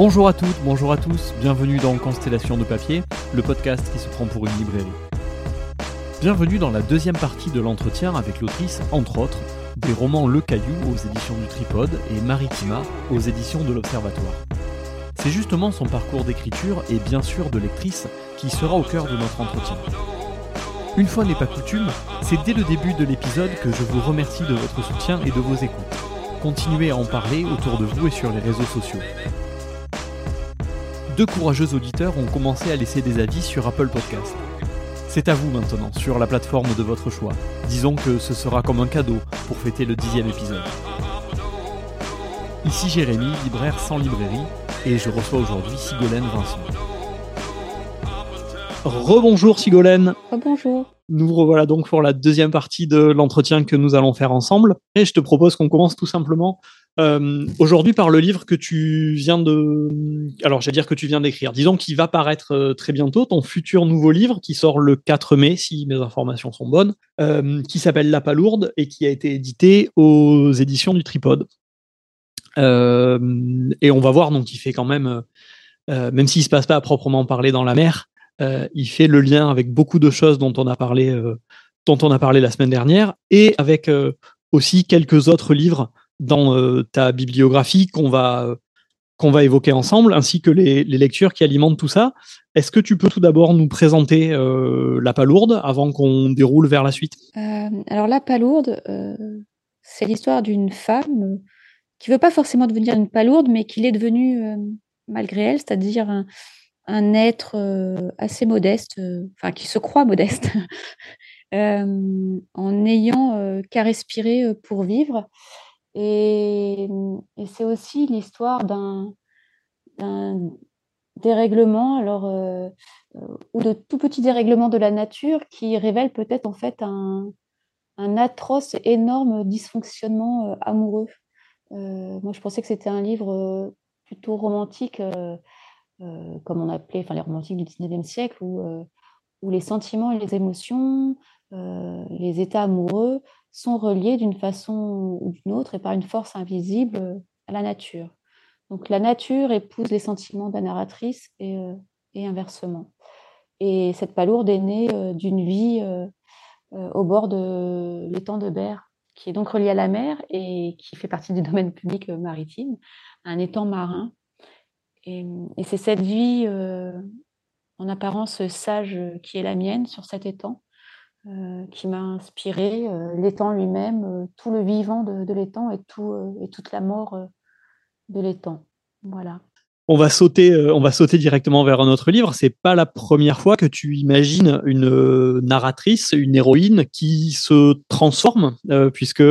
Bonjour à toutes, bonjour à tous, bienvenue dans Constellation de papier, le podcast qui se prend pour une librairie. Bienvenue dans la deuxième partie de l'entretien avec l'autrice, entre autres, des romans Le Caillou aux éditions du Tripode et Maritima aux éditions de l'Observatoire. C'est justement son parcours d'écriture et bien sûr de lectrice qui sera au cœur de notre entretien. Une fois n'est pas coutume, c'est dès le début de l'épisode que je vous remercie de votre soutien et de vos écoutes. Continuez à en parler autour de vous et sur les réseaux sociaux. Deux courageux auditeurs ont commencé à laisser des avis sur Apple Podcast. C'est à vous maintenant, sur la plateforme de votre choix. Disons que ce sera comme un cadeau pour fêter le dixième épisode. Ici Jérémy, libraire sans librairie, et je reçois aujourd'hui Sigolène Vincent. Rebonjour Sigolène. Rebonjour. Nous revoilà donc pour la deuxième partie de l'entretien que nous allons faire ensemble. Et je te propose qu'on commence tout simplement euh, aujourd'hui par le livre que tu viens de... Alors j'allais dire que tu viens d'écrire. Disons qu'il va paraître euh, très bientôt, ton futur nouveau livre qui sort le 4 mai, si mes informations sont bonnes, euh, qui s'appelle La Palourde et qui a été édité aux éditions du Tripode. et on va voir, donc il fait quand même, même s'il ne se passe pas à proprement parler dans la mer, il fait le lien avec beaucoup de choses dont on a parlé, dont on a parlé la semaine dernière, et avec aussi quelques autres livres dans ta bibliographie qu'on va qu'on va évoquer ensemble, ainsi que les, lectures qui alimentent tout ça. Est-ce que tu peux tout d'abord nous présenter La Palourde avant qu'on déroule vers la suite? Alors La Palourde, c'est l'histoire d'une femme qui veut pas forcément devenir une palourde, mais qui l'est devenue malgré elle, c'est-à-dire un, un être assez modeste, enfin qui se croit modeste, en n'ayant qu'à respirer pour vivre. Et, c'est aussi l'histoire d'un dérèglement, alors, ou de tout petits dérèglements de la nature qui révèlent peut-être en fait un, atroce, énorme dysfonctionnement amoureux. moi, je pensais que c'était un livre plutôt romantique euh, comme on appelait enfin, les romantiques du 19e siècle, où, euh, où les sentiments et les émotions, euh, les états amoureux sont reliés d'une façon ou d'une autre et par une force invisible à la nature. Donc la nature épouse les sentiments de la narratrice et, et inversement. Et cette palourde est née d'une vie au bord de l'étang de Berre, qui est donc relié à la mer et qui fait partie du domaine public maritime, un étang marin et, c'est cette vie euh, en apparence sage euh, qui est la mienne sur cet étang euh, qui m'a inspiré, l'étang lui-même, tout le vivant de, l'étang et, tout, et toute la mort de l'étang. Voilà. On va sauter, on va sauter directement vers un autre livre. C'est pas la première fois que tu imagines une narratrice, une héroïne qui se transforme, puisque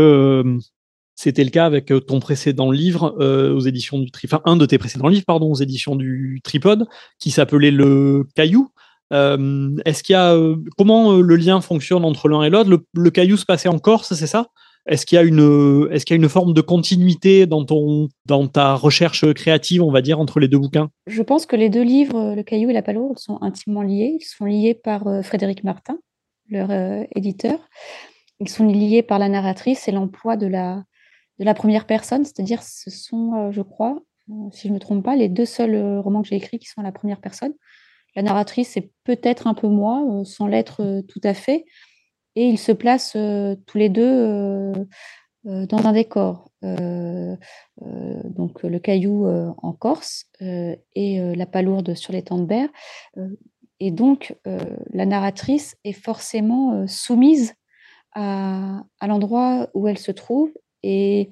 c'était le cas avec euh, ton précédent livre euh, aux éditions du Tripode, un de tes précédents livres, pardon, aux éditions du Tripode, qui s'appelait Le Caillou. Euh, est-ce qu'il y a comment le lien fonctionne entre l'un et l'autre? Le, Caillou se passait en Corse, c'est ça? Est-ce qu'il y a une est-ce qu'il y a une forme de continuité dans ton dans ta recherche créative, on va dire, entre les deux bouquins? Je pense que les deux livres, Le Caillou et La Palourde, sont intimement liés. Ils sont liés par Frédéric Martin, leur éditeur. Ils sont liés par la narratrice et l'emploi de la de la première personne, c'est-à-dire ce sont, euh, je crois, euh, si je ne me trompe pas, les deux seuls euh, romans que j'ai écrits qui sont à la première personne. La narratrice, c'est peut-être un peu moi, sans l'être tout à fait, et ils se placent tous les deux dans un décor. donc le caillou en Corse et la palourde sur les temps de berre. et donc la narratrice est forcément soumise à, l'endroit où elle se trouve et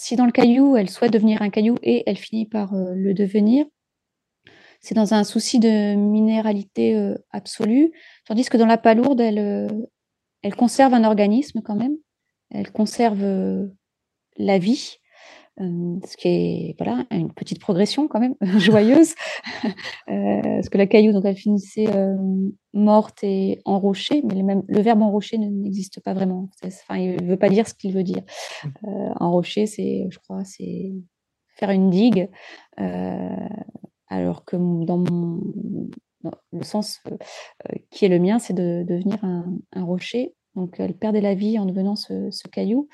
si dans le caillou, elle souhaite devenir un caillou et elle finit par euh, le devenir, c'est dans un souci de minéralité euh, absolue, tandis que dans la palourde, elle, euh, elle conserve un organisme quand même, elle conserve la vie, ce qui est voilà, une petite progression quand même, joyeuse, parce que la caillou, donc, elle finissait morte et enrochée, mais le, même, le verbe enrocher n'existe pas vraiment. Enfin, il ne veut pas dire ce qu'il veut dire. Enrocher, c'est, je crois, c'est faire une digue, alors que dans, mon, le sens qui est le mien, c'est de, devenir un, rocher. Donc, elle perdait la vie en devenant ce, caillou.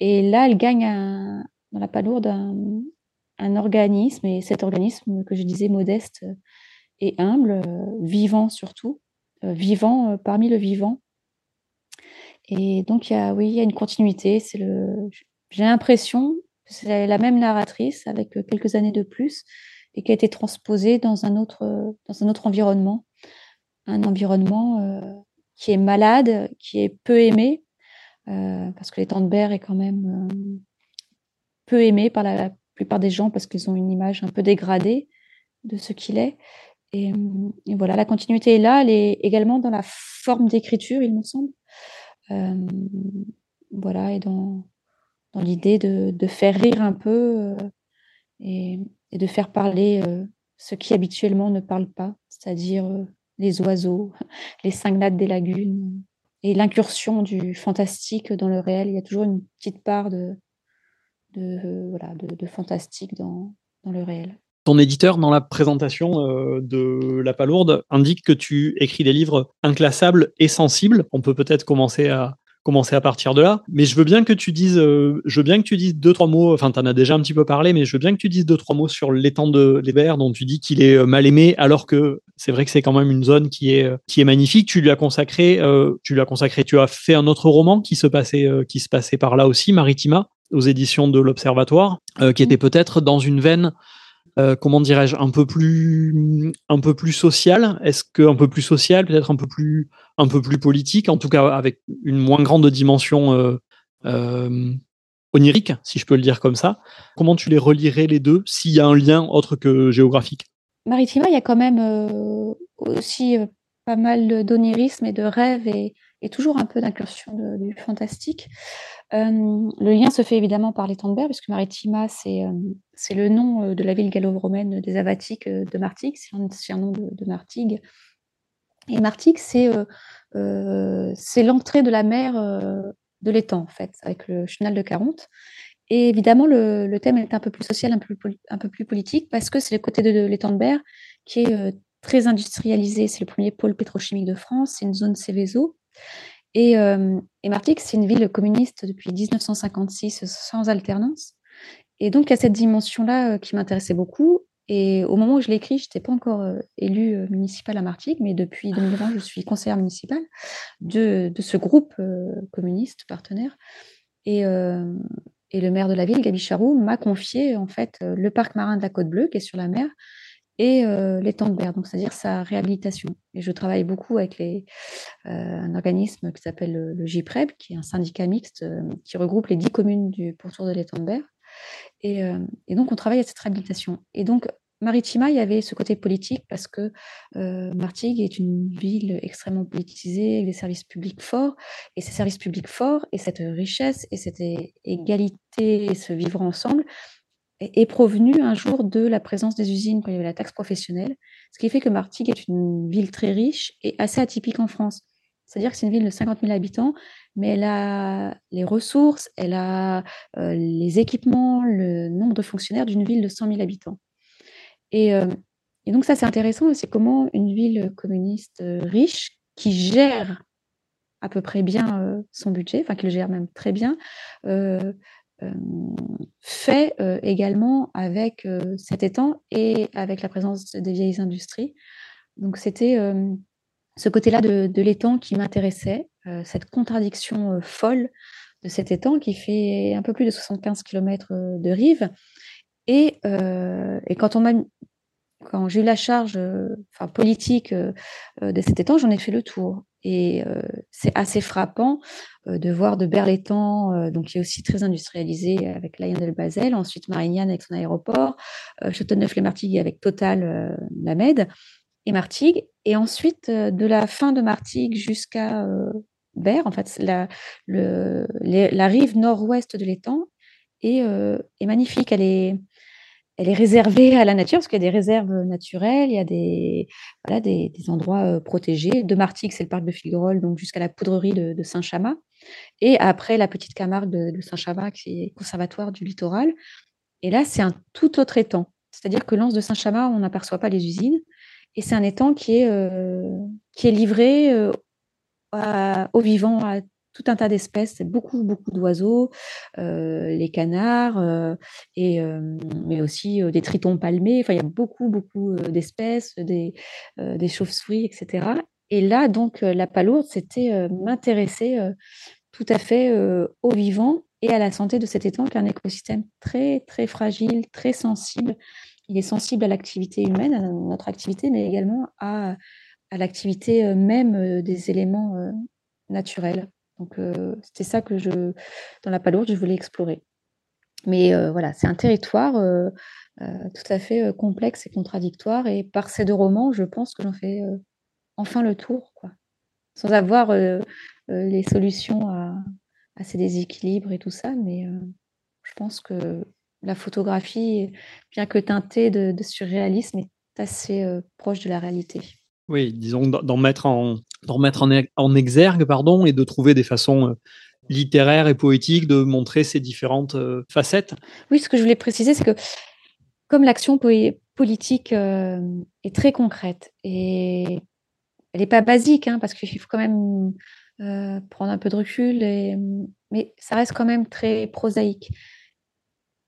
Et là, elle gagne dans la palourde un, organisme, et cet organisme que je disais modeste et humble, vivant surtout, vivant parmi le vivant. Et donc, y a, oui, il y a une continuité. J'ai l'impression que c'est la même narratrice avec quelques années de plus et qui a été transposée dans un autre, dans un autre environnement, un environnement qui est malade, qui est peu aimé, parce que l'étang de Berre est quand même peu aimé par la plupart des gens parce qu'ils ont une image un peu dégradée de ce qu'il est. Et, voilà, la continuité est là, elle est également dans la forme d'écriture, il me semble. voilà, et dans, dans l'idée de, de, faire rire un peu et, et, de faire parler ce qui habituellement ne parle pas, c'est-à-dire les oiseaux, les cinq nattes des lagunes et l'incursion du fantastique dans le réel. Il y a toujours une petite part de, de, voilà, de, fantastique dans, dans, le réel. Ton éditeur, dans la présentation euh, de La Palourde, indique que tu écris des livres inclassables et sensibles. On peut peut-être commencer à, commencer à partir de là. Mais je veux bien que tu dises, euh, je veux bien que tu dises deux trois mots. Enfin, tu en as déjà un petit peu parlé, mais je veux bien que tu dises deux trois mots sur l'étang de l'Hébert, dont tu dis qu'il est euh, mal aimé, alors que c'est vrai que c'est quand même une zone qui est qui est magnifique. Tu lui as consacré, tu lui as consacré, tu as fait un autre roman qui se passait qui se passait par là aussi, Maritima aux éditions de l'Observatoire, euh, qui était peut-être dans une veine, euh, comment dirais-je, un peu plus, un peu plus sociale. Est-ce que un peu plus social, peut-être un peu plus, un peu plus politique, en tout cas avec une moins grande dimension euh, onirique, si je peux le dire comme ça. Comment tu les relierais les deux, s'il y a un lien autre que géographique? Maritima, il y a quand même aussi pas mal d'onirisme et de rêves et, toujours un peu d'incursion du fantastique le lien se fait évidemment par les Tandberg, puisque Maritima, c'est c'est le nom de la ville gallo-romaine des Avatiques de Martigues, c'est un nom de, de Martigues. Et Martigues, c'est c'est l'entrée de la mer de l'étang, en fait, avec le chenal de Caronte. Et évidemment, le, le, thème est un peu plus social, un peu, un peu plus politique, parce que c'est le côté de, l'étang de Berre qui est très industrialisé. C'est le premier pôle pétrochimique de France, c'est une zone Céveso. Et, euh, et Martigues, c'est une ville communiste depuis 1956 sans alternance. Et donc, il y a cette dimension-là euh, qui m'intéressait beaucoup. Et au moment où je l'écris, je n'étais pas encore euh, élue euh, municipale à Martigues, mais depuis 2020, je suis conseillère municipale de, de ce groupe communiste partenaire. Et, et, le maire de la ville, Gabi Charroux, m'a confié en fait le parc marin de la Côte Bleue, qui est sur la mer, et euh, l'étang de Berre, donc c'est-à-dire sa réhabilitation. Et je travaille beaucoup avec les, euh, un organisme qui s'appelle le, le, GIPREB, qui est un syndicat mixte euh, qui regroupe les dix communes du pourtour de l'étang de Berre. Et, euh, et, donc on travaille à cette réhabilitation. Et donc Maritima, il y avait ce côté politique parce que euh, Martigues est une ville extrêmement politisée, avec des services publics forts. Et ces services publics forts et cette richesse et cette égalité et ce vivre ensemble, est provenu un jour de la présence des usines quand il y avait la taxe professionnelle, ce qui fait que Martigues est une ville très riche et assez atypique en France. C'est-à-dire que c'est une ville de 50 000 habitants, mais elle a les ressources, elle a euh, les équipements, le nombre de fonctionnaires d'une ville de 100 000 habitants. Et, euh, et donc ça, c'est intéressant, c'est comment une ville communiste euh, riche, qui gère à peu près bien son budget, enfin qui le gère même très bien, fait également avec cet étang et avec la présence des vieilles industries. Donc c'était ce côté-là de, l'étang qui m'intéressait, cette contradiction folle de cet étang qui fait un peu plus de 75 km de rive. Et, quand on m'a quand j'ai eu la charge politique de cet étang, j'en ai fait le tour. Et c'est assez frappant de voir de Berlétan, donc qui est aussi très industrialisé avec l'Ayen del Basel, ensuite Marignane avec son aéroport, Châteauneuf-les-Martigues avec Total, la Med, et Martigues. Et ensuite, de la fin de Martigues jusqu'à Berre, en fait, la, la rive nord-ouest de l'étang est, est magnifique. Elle est, elle est réservée à la nature parce qu'il y a des réserves naturelles, il y a des, voilà, des, endroits euh, protégés. De Martigues, c'est le parc de Figuerolles, donc jusqu'à la poudrerie de, de Saint-Chamas. Et après, la petite Camargue de, de Saint-Chamas, qui est conservatoire du littoral. Et là, c'est un tout autre étang. C'est-à-dire que l'anse de Saint-Chamas, on n'aperçoit pas les usines. Et c'est un étang qui est, euh, qui est livré euh, aux vivants, à tout un tas d'espèces, beaucoup, beaucoup d'oiseaux, les canards, et, mais aussi des tritons palmés. Enfin, il y a beaucoup, beaucoup d'espèces, des, des chauves-souris, etc. Et là, donc, la palourde, c'était m'intéresser tout à fait aux vivants et à la santé de cet étang, qui est un écosystème très, très fragile, très sensible. Il est sensible à l'activité humaine, à notre activité, mais également à, l'activité même des éléments naturels. Donc, c'était ça que je, dans la palourde, je voulais explorer. Mais voilà, c'est un territoire tout à fait complexe et contradictoire. Et par ces deux romans, je pense que j'en fais enfin le tour, quoi. Sans avoir les solutions à, à, ces déséquilibres et tout ça. Mais je pense que la photographie, bien que teintée de, de surréalisme, est assez proche de la réalité. Oui, disons d'en mettre en, remettre en, en, exergue pardon, et de trouver des façons littéraires et poétiques de montrer ces différentes facettes. Oui, ce que je voulais préciser, c'est que comme l'action politique est très concrète et elle n'est pas basique, hein, parce qu'il faut quand même prendre un peu de recul, et, mais ça reste quand même très prosaïque.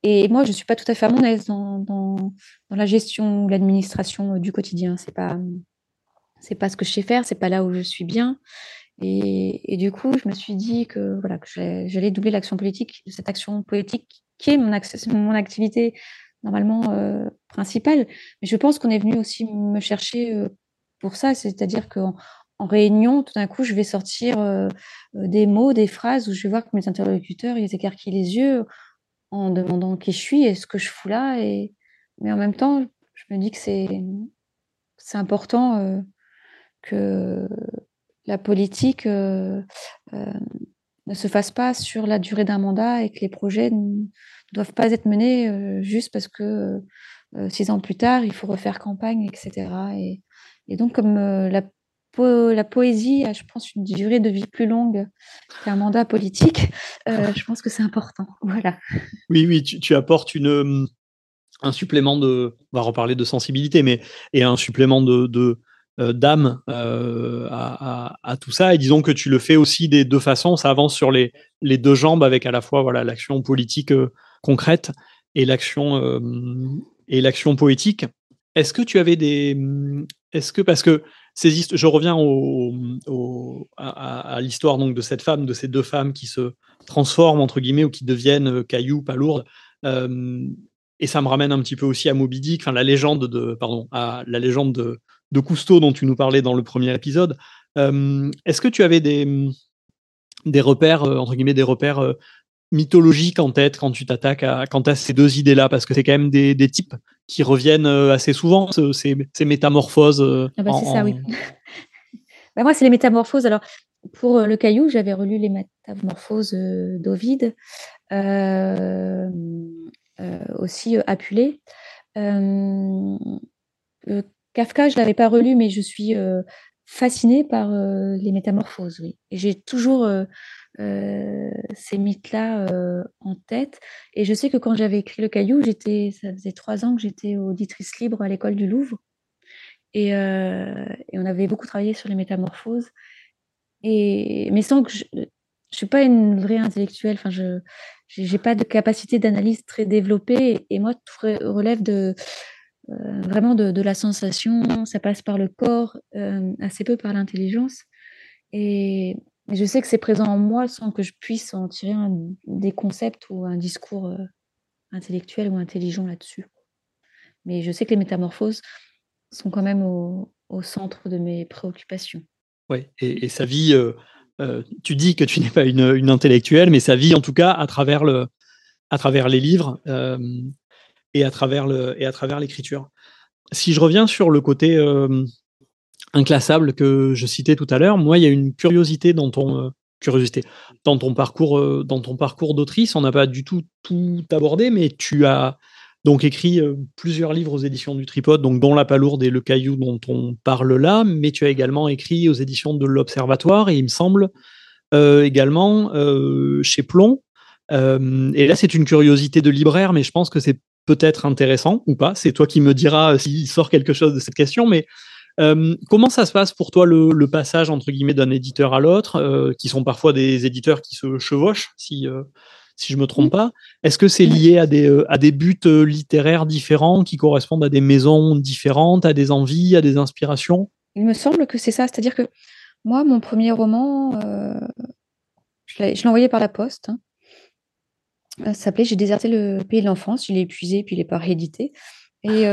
Et moi, je ne suis pas tout à fait à mon aise dans, dans, la gestion, l'administration du quotidien. C'est pas, c'est pas ce que je sais faire, c'est pas là où je suis bien. Et, du coup, je me suis dit que voilà j'allais doubler l'action politique, cette action politique qui est mon, mon activité normalement euh, principale. Mais je pense qu'on est venu aussi me chercher euh, pour ça, c'est-à-dire qu'en en réunion, tout d'un coup, je vais sortir euh, des mots, des phrases où je vais voir que mes interlocuteurs ils écarquillent les yeux en demandant qui je suis et ce que je fous là. Et mais en même temps, je me dis que c'est c'est important que la politique euh, euh, ne se fasse pas sur la durée d'un mandat et que les projets ne doivent pas être menés euh, juste parce que six ans plus tard, il faut refaire campagne, etc. Et, et donc, comme la, po la, poésie a, je pense, une durée de vie plus longue qu'un mandat politique, je pense que c'est important. Voilà. Oui, oui, tu, tu apportes une, un supplément de, on va reparler de sensibilité, mais et un supplément de, euh, d'âme euh, à, tout ça. Et disons que tu le fais aussi des deux façons. Ça avance sur les, les deux jambes avec à la fois voilà l'action politique euh, concrète et l'action et l'action poétique. Est-ce que tu avais des est-ce que parce que je reviens à, l'histoire donc de cette femme, de ces deux femmes qui se transforment entre guillemets ou qui deviennent cailloux, pas lourdes. et ça me ramène un petit peu aussi à Moby Dick, enfin la légende de, pardon, à la légende de, Cousteau dont tu nous parlais dans le premier épisode. Euh, est-ce que tu avais des, repères, euh, entre guillemets, des repères euh, mythologiques en tête quand tu t'attaques à, quant à ces deux idées-là? Parce que c'est quand même des, types qui reviennent assez souvent, ces, ces métamorphoses. Ah bah c'est ça, oui. bah moi, c'est les métamorphoses. Alors, pour le caillou, j'avais relu les métamorphoses d'Ovide, aussi Apulé. Kafka, je ne l'avais pas relu, mais je suis fascinée par les métamorphoses, oui. Et j'ai toujours ces mythes-là en tête. Et je sais que quand j'avais écrit Le Caillou, j'étais, ça faisait trois ans que j'étais auditrice libre à l'école du Louvre. Et, et, on avait beaucoup travaillé sur les métamorphoses. Et, mais sans que je ne suis pas une vraie intellectuelle, enfin, je n'ai pas de capacité d'analyse très développée. Et moi, tout relève de euh, vraiment de, la sensation, ça passe par le corps, euh, assez peu par l'intelligence. Et, je sais que c'est présent en moi sans que je puisse en tirer des concepts ou un discours euh, intellectuel ou intelligent là-dessus. Mais je sais que les métamorphoses sont quand même au, centre de mes préoccupations. Oui, et, sa vie, tu dis que tu n'es pas une, intellectuelle, mais sa vie en tout cas à travers, le, à travers les livres et à travers l'écriture. Si je reviens sur le côté euh, inclassable que je citais tout à l'heure, moi il y a une curiosité dans ton euh, curiosité dans ton parcours euh, dans ton parcours d'autrice. On n'a pas du tout tout abordé, mais tu as donc écrit plusieurs livres aux éditions du Tripode, donc dont La Palourde et Le Caillou dont on parle là, mais tu as également écrit aux éditions de l'Observatoire et il me semble également chez Plomb. et là, c'est une curiosité de libraire, mais je pense que c'est peut-être intéressant ou pas. C'est toi qui me diras s'il sort quelque chose de cette question. Mais comment ça se passe pour toi le, passage entre guillemets d'un éditeur à l'autre, qui sont parfois des éditeurs qui se chevauchent, si si je me trompe pas? Est-ce que c'est lié à des, à des buts littéraires différents qui correspondent à des maisons différentes, à des envies, à des inspirations? Il me semble que c'est ça. C'est-à-dire que moi, mon premier roman, je l'ai envoyé par la poste. Hein. Ça s'appelait J'ai déserté le pays de l'enfance. Je l'ai épuisé, puis il n'est pas réédité. Et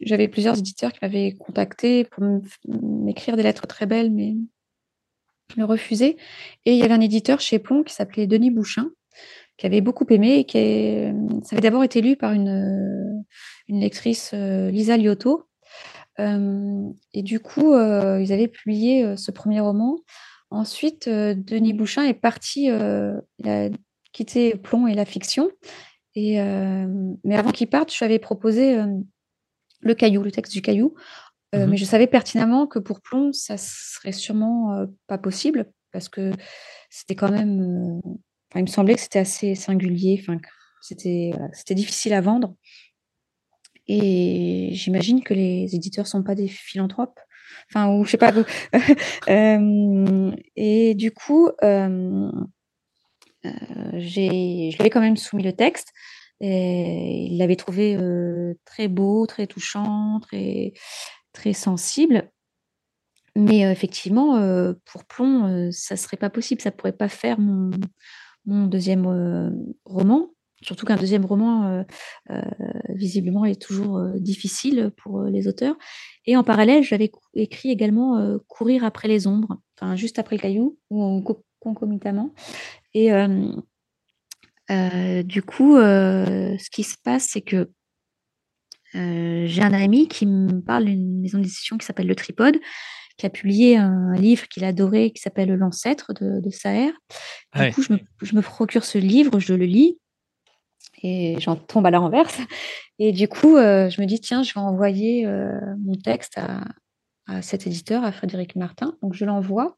j'avais plusieurs éditeurs qui m'avaient contacté pour m'écrire des lettres très belles, mais je le refusais. Et il y avait un éditeur chez Plomb qui s'appelait Denis Bouchin, qui avait beaucoup aimé et qui ça avait d'abord été lu par une, une lectrice, Lisa Liotto. et du coup, ils avaient publié ce premier roman. Ensuite, Denis Bouchin est parti, il a quitté Plomb et la fiction. Et, mais avant qu'il parte, je lui avais proposé le caillou, le texte du caillou. Mmh mais je savais pertinemment que pour Plomb, ça serait sûrement pas possible parce que c'était quand même. il me semblait que c'était assez singulier, enfin, c'était c'était difficile à vendre. Et j'imagine que les éditeurs sont pas des philanthropes. Enfin, ou je sais pas. et du coup, j'ai, je lui avais quand même soumis le texte. Et il l'avait trouvé très beau, très touchant, très, très sensible. Mais effectivement, pour Plomb, ça serait pas possible. Ça pourrait pas faire mon, mon deuxième roman. Surtout qu'un deuxième roman, visiblement, est toujours difficile pour les auteurs. Et en parallèle, j'avais écrit également Courir après les ombres, enfin juste après le caillou, ou concomitamment. Et du coup, ce qui se passe, c'est que j'ai un ami qui me parle d'une maison d'édition qui s'appelle Le Tripode, qui a publié un livre qu'il adorait, qui s'appelle L'ancêtre de, de Saher. Du coup, je me, je me, procure ce livre, je le lis, et j'en tombe à la renverse. Et du coup, je me dis, tiens, je vais envoyer mon texte à, à, cet éditeur, à Frédéric Martin. Donc, je l'envoie.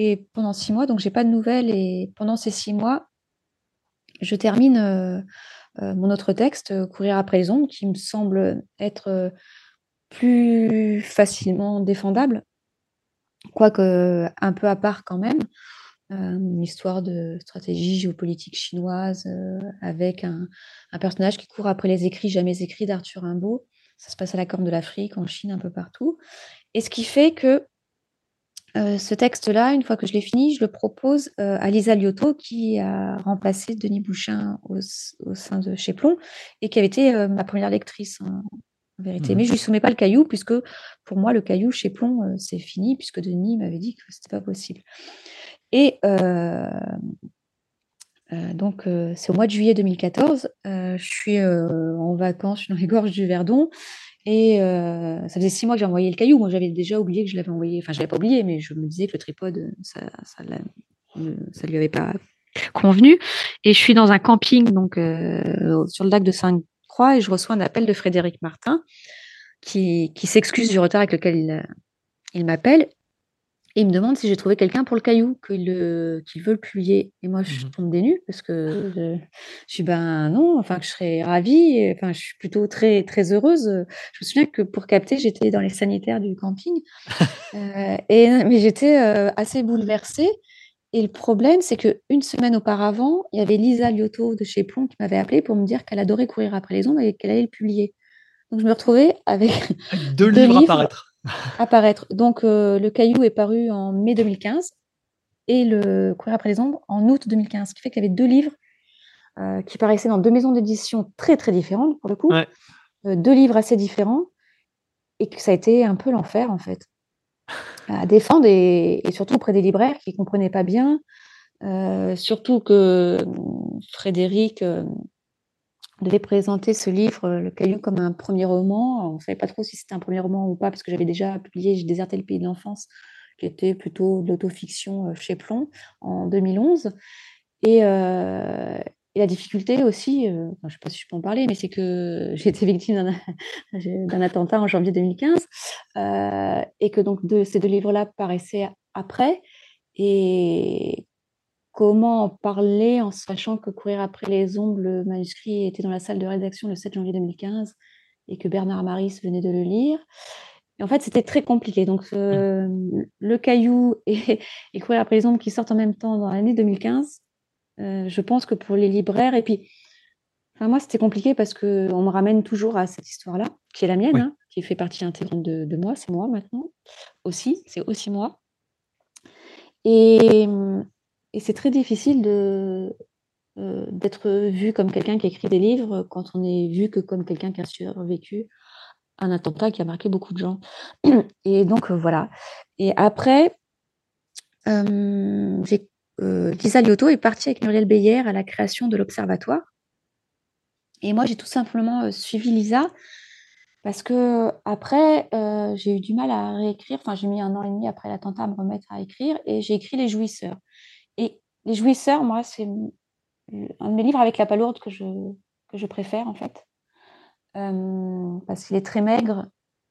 Et pendant six mois, donc j'ai pas de nouvelles. Et pendant ces six mois, je termine euh, euh, mon autre texte, euh, Courir après les ombres, qui me semble être plus facilement défendable, quoique un peu à part quand même. une histoire de stratégie géopolitique chinoise avec un, un, personnage qui court après les écrits jamais écrits d'Arthur Rimbaud. Ça se passe à la Corne de l'Afrique, en Chine, un peu partout. Et ce qui fait que euh, ce texte-là, une fois que je l'ai fini, je le propose euh, à Lisa Liotto, qui a remplacé Denis Bouchin au, sein de chez Plomb et qui avait été euh, ma première lectrice, hein, en vérité. Mmh Mais je lui soumets pas le caillou, puisque pour moi, le caillou chez Plomb, c'est fini, puisque Denis m'avait dit que c'était pas possible. Et donc, c'est au mois de juillet 2014. je suis en vacances, je suis dans les gorges du Verdon. Et ça faisait six mois que j'ai envoyé le caillou. Moi, j'avais déjà oublié que je l'avais envoyé. Enfin, je l'avais pas oublié, mais je me disais que le tripode, ça, ça, ça lui avait pas convenu. Et je suis dans un camping, sur le lac de Sainte-Croix, et je reçois un appel de Frédéric Martin, qui, s'excuse du retard avec lequel il m'appelle et il me demande si j'ai trouvé quelqu'un pour le caillou, qu'il veut le publier. Et moi, je mmh tombe des nues parce que je, je suis ben non, enfin, je serais ravie, enfin, je suis plutôt très, très heureuse. Je me souviens que pour capter, j'étais dans les sanitaires du camping. euh, et, mais j'étais euh, assez bouleversée. Et le problème, c'est qu'une semaine auparavant, il y avait Lisa Liotto de chez Plomb qui m'avait appelé pour me dire qu'elle adorait courir après les ombres et qu'elle allait le publier. Donc, je me retrouvais avec, deux, livres, livres à paraître apparaître. Donc, euh, le caillou est paru en mai 2015 et le Courir après les ombres en août 2015, ce qui fait qu'il y avait deux livres euh, qui paraissaient dans deux maisons d'édition très très différentes pour le coup, euh, deux livres assez différents et que ça a été un peu l'enfer en fait. À défendre et, surtout auprès des libraires qui comprenaient pas bien, surtout que Frédéric devait présenter ce livre, euh, Le Caillou, comme un premier roman. On ne savait pas trop si c'était un premier roman ou pas, parce que j'avais déjà publié J'ai déserté le pays de l'enfance, qui était plutôt de l'autofiction euh, chez Plomb, en 2011. Euh, et, la difficulté aussi, je ne sais pas si je peux en parler, mais c'est que j'ai été victime d'un attentat en janvier 2015, et que donc ces deux livres-là paraissaient après. Et comment en parler en sachant que Courir après les ombres, le manuscrit était dans la salle de rédaction le 7 janvier 2015 et que Bernard Maris venait de le lire. Et en fait, c'était très compliqué. Donc, Le Caillou et, et Courir après les ombres qui sortent en même temps dans l'année 2015, je pense que pour les libraires, et puis, enfin, moi, c'était compliqué parce qu'on me ramène toujours à cette histoire-là, qui est la mienne, hein, qui fait partie intégrante de, de moi, c'est moi maintenant aussi, c'est aussi moi. Et, et c'est très difficile de, d'être vu comme quelqu'un qui écrit des livres quand on est vu que comme quelqu'un qui a survécu un attentat qui a marqué beaucoup de gens. Et donc, voilà. Et après, euh, Lisa Liotto est partie avec Muriel Beyer à la création de l'Observatoire. Et moi, j'ai tout simplement suivi Lisa parce que après, j'ai eu du mal à réécrire. Enfin, j'ai mis un an et demi après l'attentat à me remettre à écrire et j'ai écrit Les Jouisseurs. Et Les Jouisseurs, moi, c'est un de mes livres avec la palourde que je, que je préfère, en fait. Euh, parce qu'il est très maigre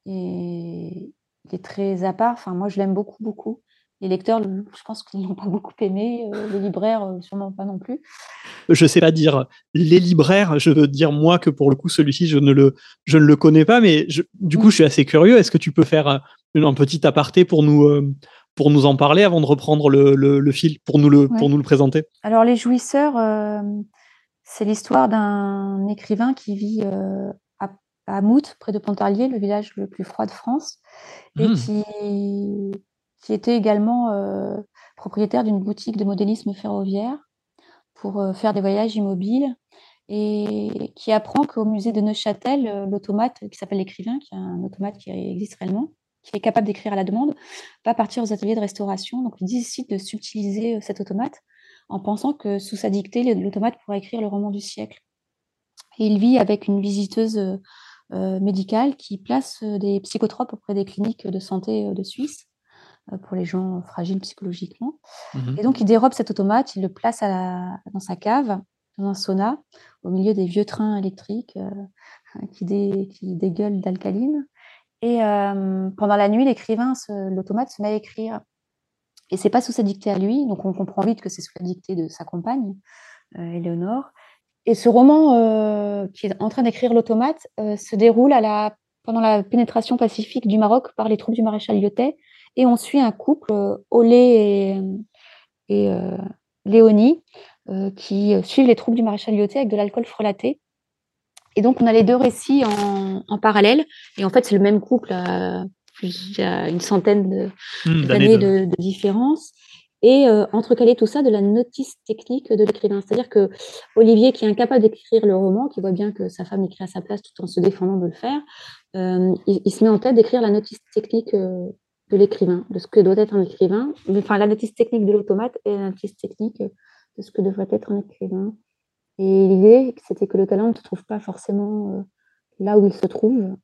et il est très à part. Enfin, moi, je l'aime beaucoup, beaucoup. Les lecteurs, je pense qu'ils l'ont pas beaucoup aimé. Euh, les libraires, euh, sûrement pas non plus. Je sais pas dire les libraires. Je veux dire moi que pour le coup, celui-ci, je ne le, je ne le connais pas. Mais du coup, je suis assez curieux. Est-ce que tu peux faire un, petit aparté pour nous, pour nous en parler avant de reprendre le, le, fil, pour nous le, pour nous le présenter Alors, Les Jouisseurs, c'est l'histoire d'un écrivain qui vit à, à, Mout, près de Pontarlier, le village le plus froid de France, et mmh. qui, qui était également propriétaire d'une boutique de modélisme ferroviaire pour faire des voyages immobiles et qui apprend qu'au musée de Neuchâtel, l'automate qui s'appelle l'écrivain, qui est un automate qui existe réellement, qui est capable d'écrire à la demande, va partir aux ateliers de restauration. Donc, il décide de subtiliser euh, cet automate en pensant que sous sa dictée, l'automate pourrait écrire le roman du siècle. Et il vit avec une visiteuse euh, euh, médicale qui place des psychotropes auprès des cliniques de santé de Suisse pour les gens fragiles psychologiquement. Mmh Et donc, il dérobe cet automate, il le place dans sa cave, dans un sauna, au milieu des vieux trains électriques qui, qui dégueulent d'alcaline. Et pendant la nuit, l'écrivain, l'automate, se met à écrire. Et c'est pas sous sa dictée à lui, donc on comprend vite que c'est sous la dictée de sa compagne, Éléonore. Et ce roman qui est en train d'écrire l'automate se déroule pendant la pénétration pacifique du Maroc par les troupes du maréchal Lyotet. Et on suit un couple, Olé et, et Léonie, qui suivent les troupes du maréchal Lyotet avec de l'alcool frelaté. Et donc, on a les deux récits en, parallèle. Et en fait, c'est le même couple à, une centaine hmm, d'années de... différence. Et euh, entrecaler tout ça de la notice technique de l'écrivain. C'est-à-dire que Olivier, qui est incapable d'écrire le roman, qui voit bien que sa femme écrit à sa place tout en se défendant de le faire, euh, il, se met en tête d'écrire la notice technique euh, de l'écrivain, de ce que doit être un écrivain. Enfin, la notice technique de l'automate et la notice technique de ce que devrait être un écrivain. Et l'idée, c'était que le talent ne se trouve pas forcément euh, là où il se trouve.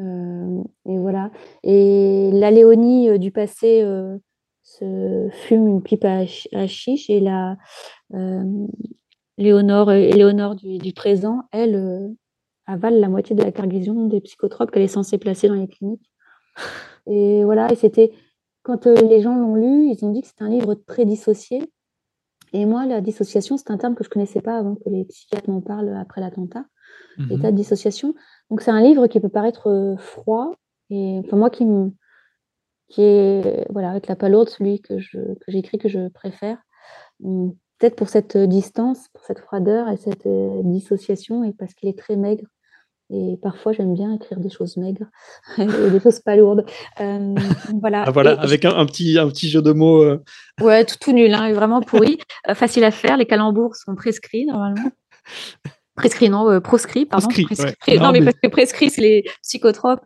Euh, et voilà. Et la Léonie euh, du passé se fume une pipe à, chiche et la Léonore, Léonore du, du, présent, elle, avale la moitié de la cargaison des psychotropes qu'elle est censée placer dans les cliniques. Et voilà, et c'était quand les gens l'ont lu, ils ont dit que c'était un livre très dissocié et moi, la dissociation, c'est un terme que je ne connaissais pas avant que les psychiatres m'en parlent après l'attentat, mmh l'état de dissociation. Donc, c'est un livre qui peut paraître euh, froid. Et moi, qui, qui est, voilà, avec la palourde, celui que, je, que j'écris, que je préfère. Mmh, peut-être pour cette distance, pour cette froideur et cette euh, dissociation, et parce qu'il est très maigre. Et parfois, j'aime bien écrire des choses maigres et des choses pas lourdes. Euh, voilà. Ah, voilà, avec un, petit, un petit jeu de mots. Euh. Ouais, tout, tout nul, hein, vraiment pourri. Euh, facile à faire. Les calembours sont prescrits normalement. Prescrits, non, proscrits, pardon. Prescrit, Non, mais, parce que prescrits, c'est les psychotropes.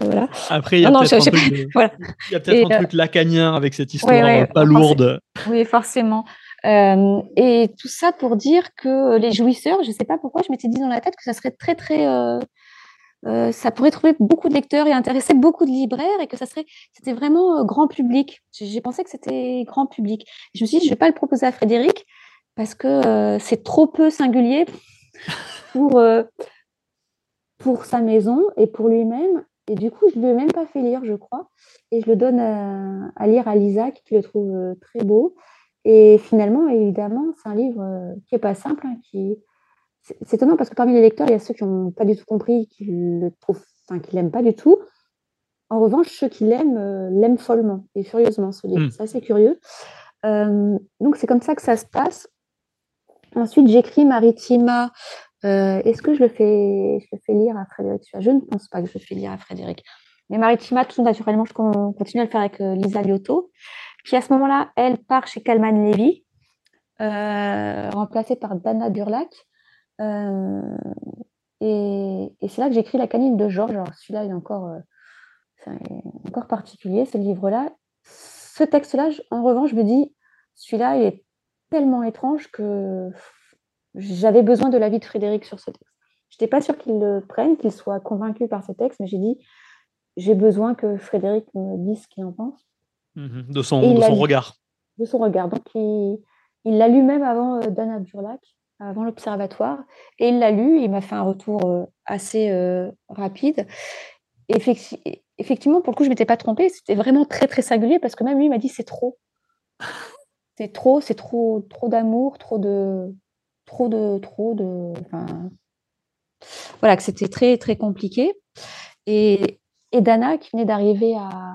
voilà. Après, il y a peut-être un, truc, voilà. un truc lacanien avec cette histoire pas lourde. Oui, forcément. Euh, et tout ça pour dire que les jouisseurs, je ne sais pas pourquoi, je m'étais dit dans la tête que ça serait très, très. Euh, euh, ça pourrait trouver beaucoup de lecteurs et intéresser beaucoup de libraires et que ça serait, c'était vraiment grand public. J'ai pensé que c'était grand public. Je me suis dit, je ne vais pas le proposer à Frédéric parce que c'est trop peu singulier pour, pour sa maison et pour lui-même. Et du coup, je ne lui ai même pas fait lire, je crois. Et je le donne à, à lire à Lisa, qui le trouve très beau. Et finalement, évidemment, c'est un livre euh, qui n'est pas simple. Hein, qui... C'est étonnant parce que parmi les lecteurs, il y a ceux qui n'ont pas du tout compris, qui le trouvent, enfin, qui l'aiment pas du tout. en revanche, ceux qui l'aiment l'aiment follement et furieusement, ce livre. Mmh. C'est assez curieux. donc, c'est comme ça que ça se passe. Ensuite, j'écris Maritima. Est-ce que je le, fais, je le fais lire à Frédéric Je ne pense pas que je le fais lire à Frédéric. Mais Maritima, tout naturellement, je continue à le faire avec Lisa Liotto, qui à ce moment-là, elle part chez Kalman Levy, remplacée par Dana Burlak. et, c'est là que j'écris La canine de Georges. Alors celui-là, il est encore, encore particulier, ce livre-là. Ce texte-là, en revanche, je me dis, celui-là, il est tellement étrange que j'avais besoin de l'avis de Frédéric sur ce texte. Je n'étais pas sûre qu'il le prenne, qu'il soit convaincu par ce texte, mais j'ai dit, j'ai besoin que Frédéric me dise ce qu'il en pense. Mhm. de son, de son regard. De son regard. Donc, il l'a lu même avant euh, Dana Burlac, avant l'Observatoire, et il l'a lu, il m'a fait un retour euh, assez euh, rapide. effectivement, pour le coup, je ne m'étais pas trompée, c'était vraiment très, très singulier, parce que même lui m'a dit c'est trop. C'est trop, c'est trop, trop d'amour, trop de, trop de, trop de, voilà, que c'était très, très compliqué. Et, et Dana, qui venait d'arriver à,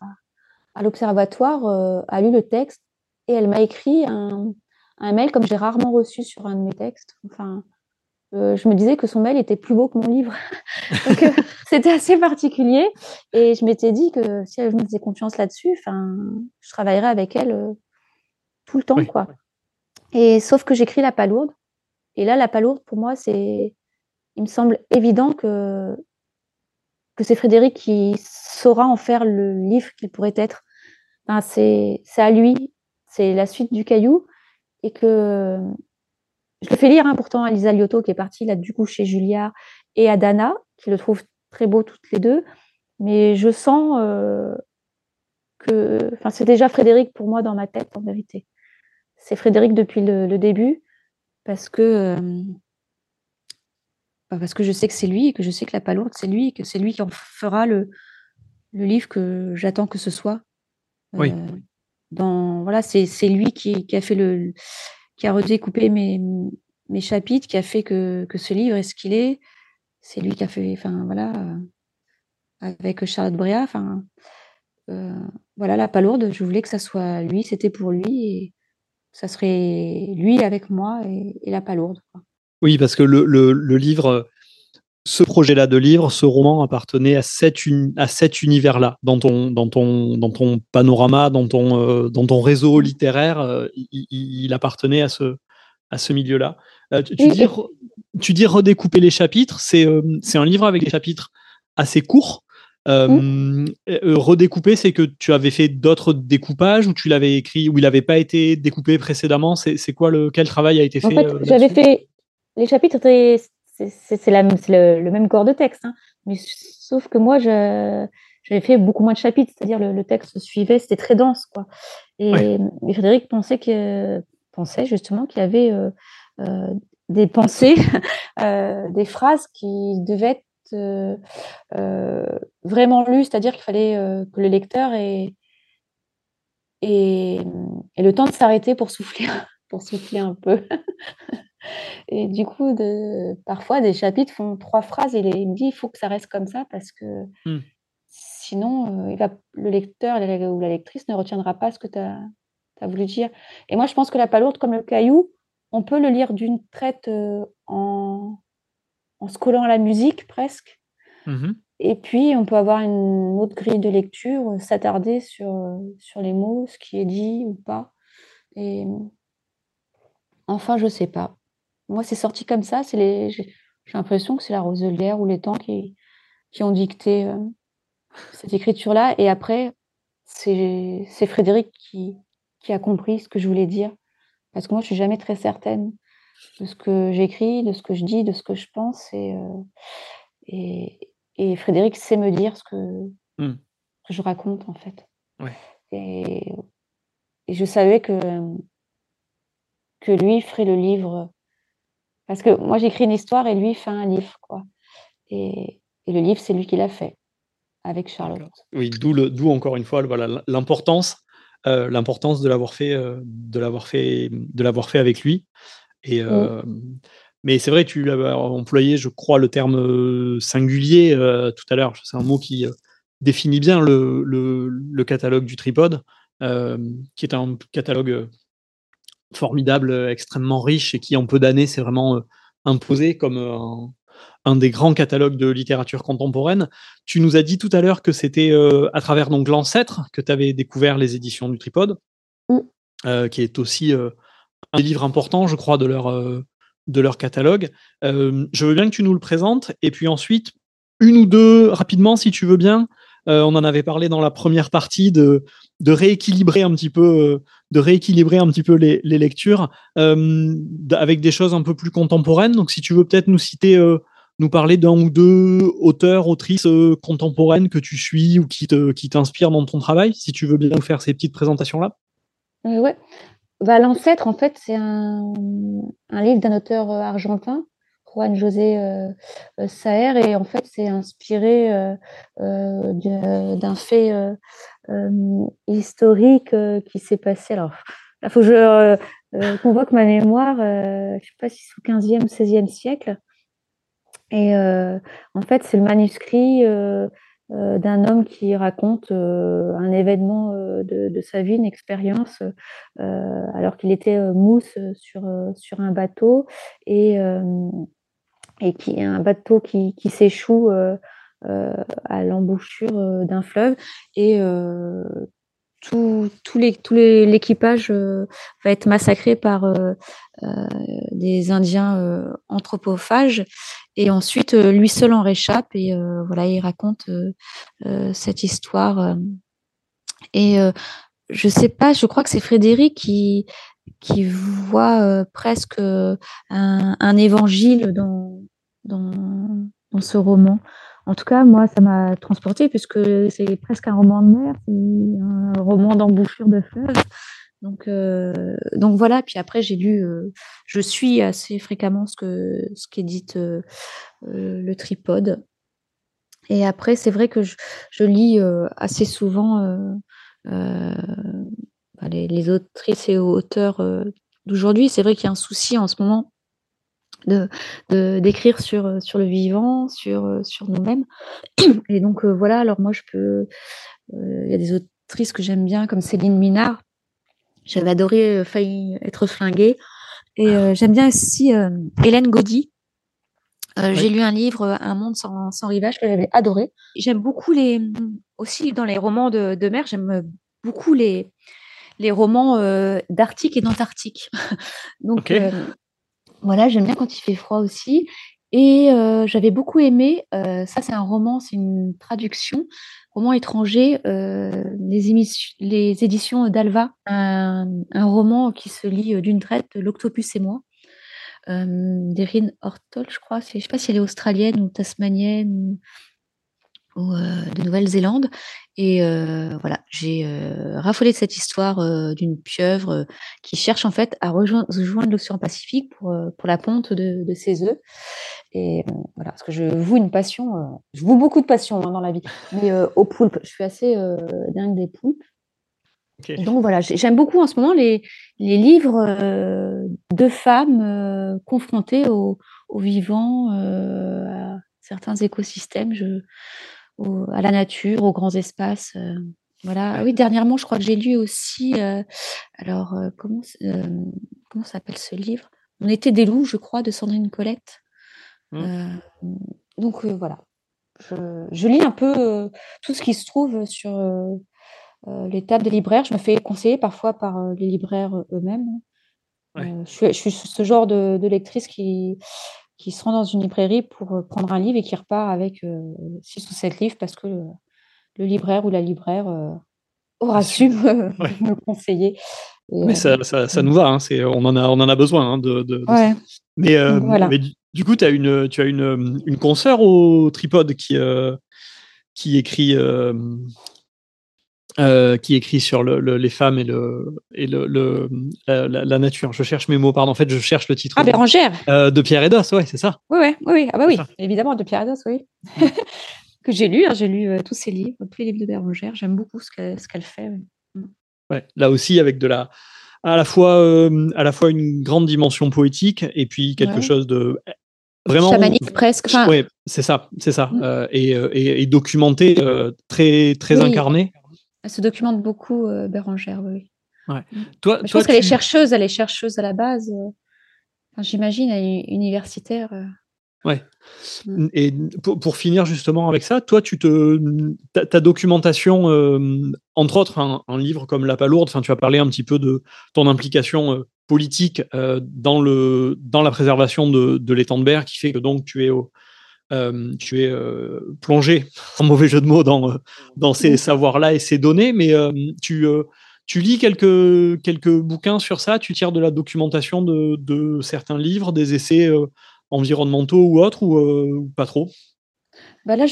à l'observatoire, euh, a lu le texte et elle m'a écrit un, un, mail comme j'ai rarement reçu sur un de mes textes. Enfin, euh, je me disais que son mail était plus beau que mon livre. Donc, euh, c'était assez particulier. Et je m'étais dit que si elle me faisait confiance là-dessus, enfin, je travaillerais avec elle tout le temps, quoi. Et sauf que j'écris la palourde. Et là, la palourde, pour moi, c'est, il me semble évident que que c'est Frédéric qui saura en faire le livre qu'il pourrait être. C'est à lui, c'est la suite du caillou. Et que je le fais lire hein, pourtant à Lisa Liotto qui est partie là du coup chez Julia et à Dana qui le trouve très beau toutes les deux. Mais je sens euh, que enfin, c'est déjà Frédéric pour moi dans ma tête en vérité. C'est Frédéric depuis le, début parce que euh, parce que je sais que c'est lui et que je sais que la palourde, c'est lui et que c'est lui qui en fera le, le livre que j'attends que ce soit. Oui. Euh, dans, voilà, c'est, lui qui, qui, a fait le, qui a redécoupé mes, mes chapitres, qui a fait que, que ce livre est ce qu'il est. C'est lui qui a fait, enfin voilà, euh, avec Charlotte Bréa, enfin euh, voilà, la palourde, je voulais que ça soit lui, c'était pour lui et ça serait lui avec moi et, et la palourde. Quoi. Oui, parce que le, le, livre, ce projet-là de livre, ce roman appartenait à, cet, à cet univers-là, dans ton, dans, ton, dans ton panorama, dans ton, euh, dans ton réseau littéraire, euh, il, appartenait à ce, à ce milieu-là. Euh, tu, dis, tu dis redécouper les chapitres, c'est un livre avec des chapitres assez courts. Mmh. redécouper, c'est que tu avais fait d'autres découpages ou tu l'avais écrit ou il n'avait pas été découpé précédemment? C'est quoi le quel travail a été fait En fait, j'avais fait les chapitres, c'est le, même corps de texte, hein. mais sauf que moi, j'avais fait beaucoup moins de chapitres, c'est-à-dire le, le, texte suivait, c'était très dense, quoi. Et, Frédéric pensait que pensait justement qu'il y avait euh, euh, des pensées, euh, des phrases qui devaient être vraiment lues, c'est-à-dire qu'il fallait que le lecteur ait, ait, ait le temps de s'arrêter pour souffler, pour souffler un peu. Et du coup, de, parfois, des chapitres font trois phrases et il me dit il faut que ça reste comme ça parce que mmh. sinon, euh, il va, le lecteur ou la lectrice ne retiendra pas ce que tu as, voulu dire. Et moi, je pense que la palourde, comme le caillou, on peut le lire d'une traite euh, en, en se collant à la musique presque. Mmh et puis, on peut avoir une autre grille de lecture, euh, s'attarder sur, sur les mots, ce qui est dit ou pas. Et enfin, je sais pas. Moi, c'est sorti comme ça. C'est les... J'ai l'impression que c'est la Roselière ou les temps qui, qui ont dicté euh, cette écriture-là. Et après, c'est Frédéric qui, qui a compris ce que je voulais dire. Parce que moi, je suis jamais très certaine de ce que j'écris, de ce que je dis, de ce que je pense. Et, euh, et, et, Frédéric sait me dire ce que, mmh. que je raconte, en fait. Et, et, je savais que, que lui ferait le livre parce que moi, j'écris une histoire et lui fait un livre, quoi. Et, le livre, c'est lui qui l'a fait avec Charlotte. Oui, d'où encore une fois voilà l'importance euh, l'importance de l'avoir fait euh, de l'avoir fait de l'avoir fait avec lui. Et euh, mais c'est vrai, tu as employé, je crois, le terme singulier tout à l'heure. C'est un mot qui définit bien le, le, catalogue du tripode, qui est un catalogue formidable, extrêmement riche et qui en peu d'années s'est vraiment imposé comme un, un des grands catalogues de littérature contemporaine. Tu nous as dit tout à l'heure que c'était euh, à travers donc l'ancêtre que tu avais découvert les éditions du Tripode, mm. euh, qui est aussi euh, un des livres importants, je crois, de leur, de leur catalogue. je veux bien que tu nous le présentes, et puis ensuite, une ou deux, rapidement, si tu veux bien. on en avait parlé dans la première partie de, de rééquilibrer un petit peu, de rééquilibrer un petit peu les, lectures avec des choses un peu plus contemporaines. Donc, si tu veux peut-être nous citer nous parler d'un ou deux auteurs, autrices euh, contemporaines que tu suis ou qui, qui t'inspirent dans ton travail, si tu veux bien nous faire ces petites présentations-là euh, Ouais. Bah, L'ancêtre, en fait, c'est un, un, livre d'un auteur euh, argentin, Juan José euh, Saer, et en fait, c'est inspiré euh, d'un fait historique qui s'est passé. Alors, il faut que je convoque ma mémoire, je ne sais pas si c'est au 15e, 16e siècle. Et euh, en fait, c'est le manuscrit euh, euh, d'un homme qui raconte un événement de, sa vie, une expérience, alors qu'il était mousse sur, sur un bateau et, et qui un bateau qui, s'échoue à l'embouchure d'un fleuve et tout, tout l'équipage va être massacré par des Indiens anthropophages et ensuite, euh, lui seul en réchappe et euh, voilà, il raconte euh, cette histoire. et je sais pas, je crois que c'est Frédéric qui, qui voit presque un, évangile dans, dans, ce roman. En tout cas, moi, ça m'a transporté puisque c'est presque un roman de mer, un roman d'embouchure de fleuve. Donc, euh, donc voilà. Puis après, j'ai lu, euh, je suis assez fréquemment ce que ce qu'édite euh, le tripode. Et après, c'est vrai que je, lis assez souvent les, les, autrices et auteurs d'aujourd'hui. C'est vrai qu'il y a un souci en ce moment de d'écrire sur sur le vivant, sur sur nous-mêmes. Et donc voilà. Alors moi, je peux. Il y a des autrices que j'aime bien, comme Céline Minard j'avais adoré euh, Failli être flinguée. Et euh, j'aime bien aussi euh, Hélène Gaudy. J'ai lu un livre, Un monde sans, sans rivage, que j'avais adoré. J'aime beaucoup les, aussi dans les romans de, de mer, j'aime beaucoup les, les romans d'Arctique et d'Antarctique. Donc voilà, j'aime bien quand il fait froid aussi. Et j'avais beaucoup aimé, ça c'est un roman, c'est une traduction, roman étranger, les, les, éditions d'Alva, un, roman qui se lit d'une traite, L'Octopus et moi, d'Erin Hortol, je crois. Je ne sais pas si elle est australienne ou tasmanienne ou de Nouvelle-Zélande. Et voilà, j'ai raffolé de cette histoire d'une pieuvre qui cherche en fait à rejoindre, l'océan Pacifique pour, pour la ponte de, ses œufs. Et voilà, parce que je voue une passion, je voue beaucoup de passion hein, dans la vie, mais aux poulpes, je suis assez dingue des poulpes. Donc voilà, j'aime beaucoup en ce moment les, les livres de femmes confrontées aux au vivants, à certains écosystèmes. Je, à la nature, aux grands espaces. Euh, voilà. Ah oui, dernièrement, je crois que j'ai lu aussi. Euh, alors, euh, comment comment s'appelle ce livre? On était des loups, je crois, de Sandrine Colette. Mmh. donc voilà. Je, lis un peu tout ce qui se trouve sur les tables des libraires. Je me fais conseiller parfois par les libraires eux-mêmes. je, suis ce genre de, de lectrice qui, qui se rend dans une librairie pour euh, prendre un livre et qui repart avec euh, six ou sept livres parce que le, libraire ou la libraire euh, aura su me, conseiller. mais ça, ça, nous va, hein, on, en a, on en a besoin. Hein, de, Mais, mais, du, coup, as une, tu as une, une consoeur au tripode qui, qui écrit euh, qui écrit sur le, les femmes et, le, et le, la, nature. Je cherche mes mots, pardon. En fait, je cherche le titre. Ah, Bérangère euh, De Pierre Edos, ouais, c'est ça. Oui, oui, oui, Ah, bah oui, évidemment, de Pierre Edos, oui. que j'ai lu, hein, j'ai lu euh, tous ses livres, tous les livres de Bérangère. J'aime beaucoup ce qu'elle fait. Mm. Ouais. là aussi, avec de la. À la, fois, à la fois une grande dimension poétique et puis quelque chose de vraiment chamanique presque. oui, c'est ça, c'est ça, mm. et, documenté, très très incarné. Elle se documente beaucoup, Bérangère, oui. Ouais. Mm. Toi, je pense qu'elle est chercheuse, elle est chercheuse à la base. J'imagine, elle est universitaire. Ouais. Mmh. Et pour, finir justement avec ça, toi, tu te, ta, documentation, entre autres, un, livre comme La Palourde, tu as parlé un petit peu de ton implication politique dans, le, dans la préservation de, de l'étang de Berre, qui fait que donc tu es, au, tu es plongé, en mauvais jeu de mots, dans, dans ces savoirs-là et ces données, mais tu lis quelques, quelques bouquins sur ça, tu tires de la documentation de, certains livres, des essais environnementaux ou autres, ou, pas trop? Bah là,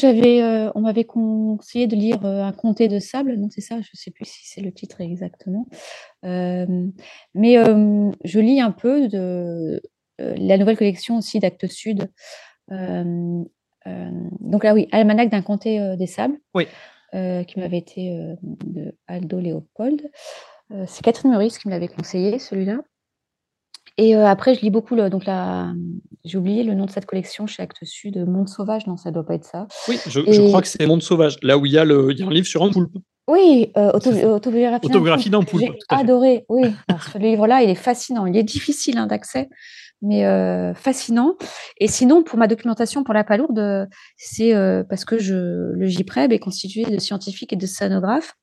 on m'avait conseillé de lire Un comté de sable, non, c'est ça, je ne sais plus si c'est le titre exactement. mais je lis un peu de la nouvelle collection aussi d'Actes Sud. Donc là, oui, Almanach d'un comté des sables. Oui. qui m'avait été de Aldo Léopold. c'est Catherine Meurice qui me l'avait conseillé, celui-là. Et après, je lis beaucoup le, donc la, j'ai oublié le nom de cette collection chez Actes Sud, Monde Sauvage, non, ça doit pas être ça. Oui, je, crois que c'est Monde Sauvage, là où il y, a le, il y a un livre sur un poulpe. Oui, autobiographie, autobiographie d'un poulpe. J'ai adoré, oui. ce livre-là, il est fascinant. Il est difficile hein, d'accès, mais fascinant. Et sinon, pour ma documentation pour la palourde, c'est parce que je, le JPREB est constitué de scientifiques et de scénographes.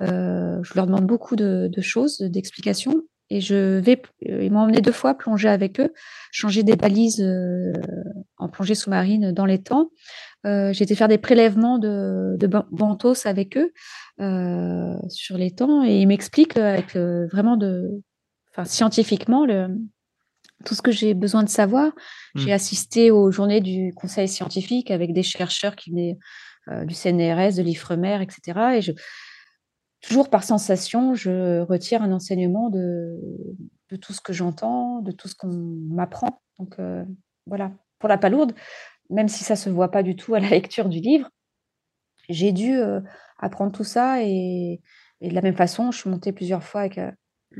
je leur demande beaucoup de, de choses, d'explications. Et je vais, euh, ils m'ont emmené deux fois plonger avec eux, changer des balises euh, en plongée sous-marine dans les temps. Euh, j'ai été faire des prélèvements de, de bentos avec eux euh, sur les temps et ils m'expliquent avec vraiment de, enfin scientifiquement le, tout ce que j'ai besoin de savoir. Mmh. J'ai assisté aux journées du conseil scientifique avec des chercheurs qui venaient du CNRS, de l'IFREMER, etc. Et je, toujours par sensation, je retire un enseignement de, de tout ce que j'entends, de tout ce qu'on m'apprend. Donc euh, voilà, pour la palourde, même si ça ne se voit pas du tout à la lecture du livre, j'ai dû euh, apprendre tout ça et, de la même façon, je suis montée plusieurs fois avec euh,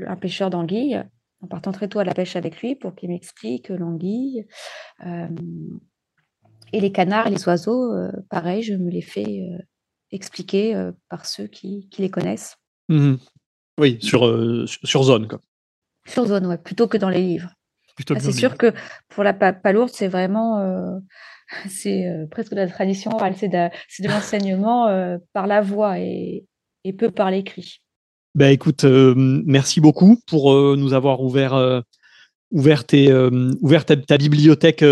un pêcheur d'anguilles, en partant très tôt à la pêche avec lui pour qu'il m'explique l'anguille. et les canards et les oiseaux, pareil, je me les fais expliqués par ceux qui, qui les connaissent. Mmh oui, sur, sur zone. Quoi. Sur zone, ouais, plutôt que dans les livres. Ah, c'est sûr que pour la palourde, c'est vraiment c'est presque de la tradition orale, c'est de, de l'enseignement par la voix et, et peu par l'écrit. Ben écoute, merci beaucoup pour nous avoir ouvert, ouvert, tes, ouvert ta, ta, bibliothèque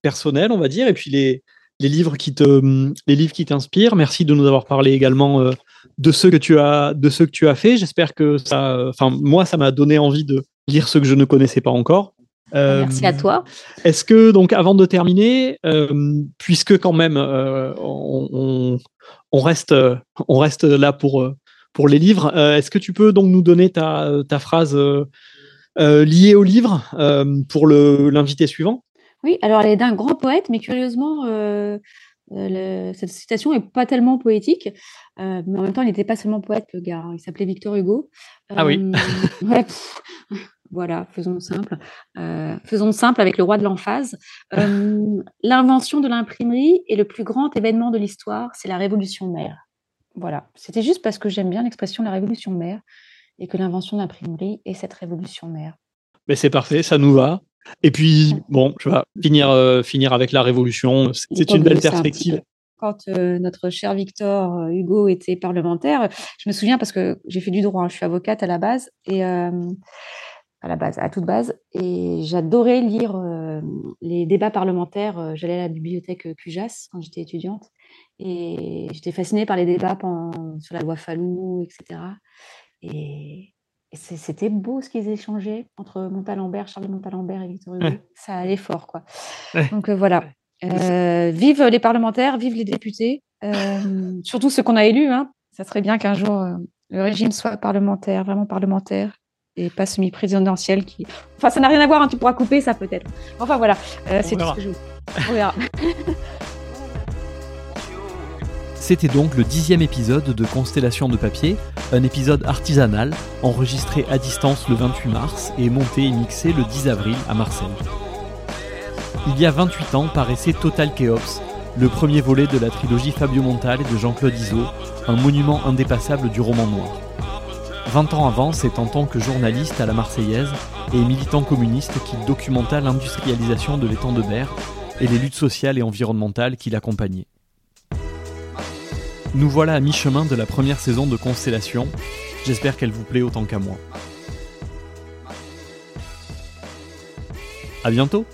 personnelle, on va dire, et puis les, les livres qui te, les livres qui t'inspirent. Merci de nous avoir parlé également euh, de ceux que tu as, de ceux que tu as fait. J'espère que ça, enfin moi, ça m'a donné envie de lire ceux que je ne connaissais pas encore. Euh, Merci à toi. Est-ce que donc avant de terminer, euh, puisque quand même on, on, reste, on reste là pour pour les livres, est-ce que tu peux donc nous donner ta, ta phrase liée au livre pour l'invité suivant? Oui, alors elle est d'un grand poète, mais curieusement, euh, euh, cette citation n'est pas tellement poétique. Euh, mais en même temps, il n'était pas seulement poète, le gars. Hein, il s'appelait Victor Hugo. ah oui. voilà, faisons simple. faisons simple avec le roi de l'emphase. L'invention de l'imprimerie est le plus grand événement de l'histoire, c'est la révolution mère. Voilà, c'était juste parce que j'aime bien l'expression la révolution mère et que l'invention de l'imprimerie est cette révolution mère. Mais c'est parfait, ça nous va. Et puis, bon, je vais finir, euh, finir avec la Révolution. C'est une belle perspective. Quand euh, notre cher Victor euh, Hugo était parlementaire, je me souviens parce que j'ai fait du droit, hein, je suis avocate à la base, et à la base, à toute base, et j'adorais lire les débats parlementaires. J'allais à la bibliothèque Cujas quand j'étais étudiante, et j'étais fascinée par les débats sur la loi Fallou, etc. Et c'était beau ce qu'ils échangeaient entre Montalembert, Charles Montalembert et Victor Hugo. Ça allait fort, quoi. Donc euh, voilà. Euh, vive les parlementaires, vive les députés, euh, surtout ceux qu'on a élus. Hein. Ça serait bien qu'un jour le régime soit parlementaire, vraiment parlementaire, et pas semi-présidentiel. Qui... Enfin, ça n'a rien à voir, hein, tu pourras couper ça peut-être. Enfin voilà, c'est tout ce que je On verra. C'était donc le dixième épisode de Constellation de papier, un épisode artisanal, enregistré à distance le 28 mars et monté et mixé le 10 avril à Marseille. Il y a 28 ans paraissait Total Chaos, le premier volet de la trilogie Fabio Montale et de Jean-Claude Iso, un monument indépassable du roman noir. 20 ans avant, c'est en tant que journaliste à la Marseillaise et militant communiste qu'il documenta l'industrialisation de l'étang de Berre et les luttes sociales et environnementales qui l'accompagnaient. Nous voilà à mi-chemin de la première saison de Constellation. J'espère qu'elle vous plaît autant qu'à moi. À bientôt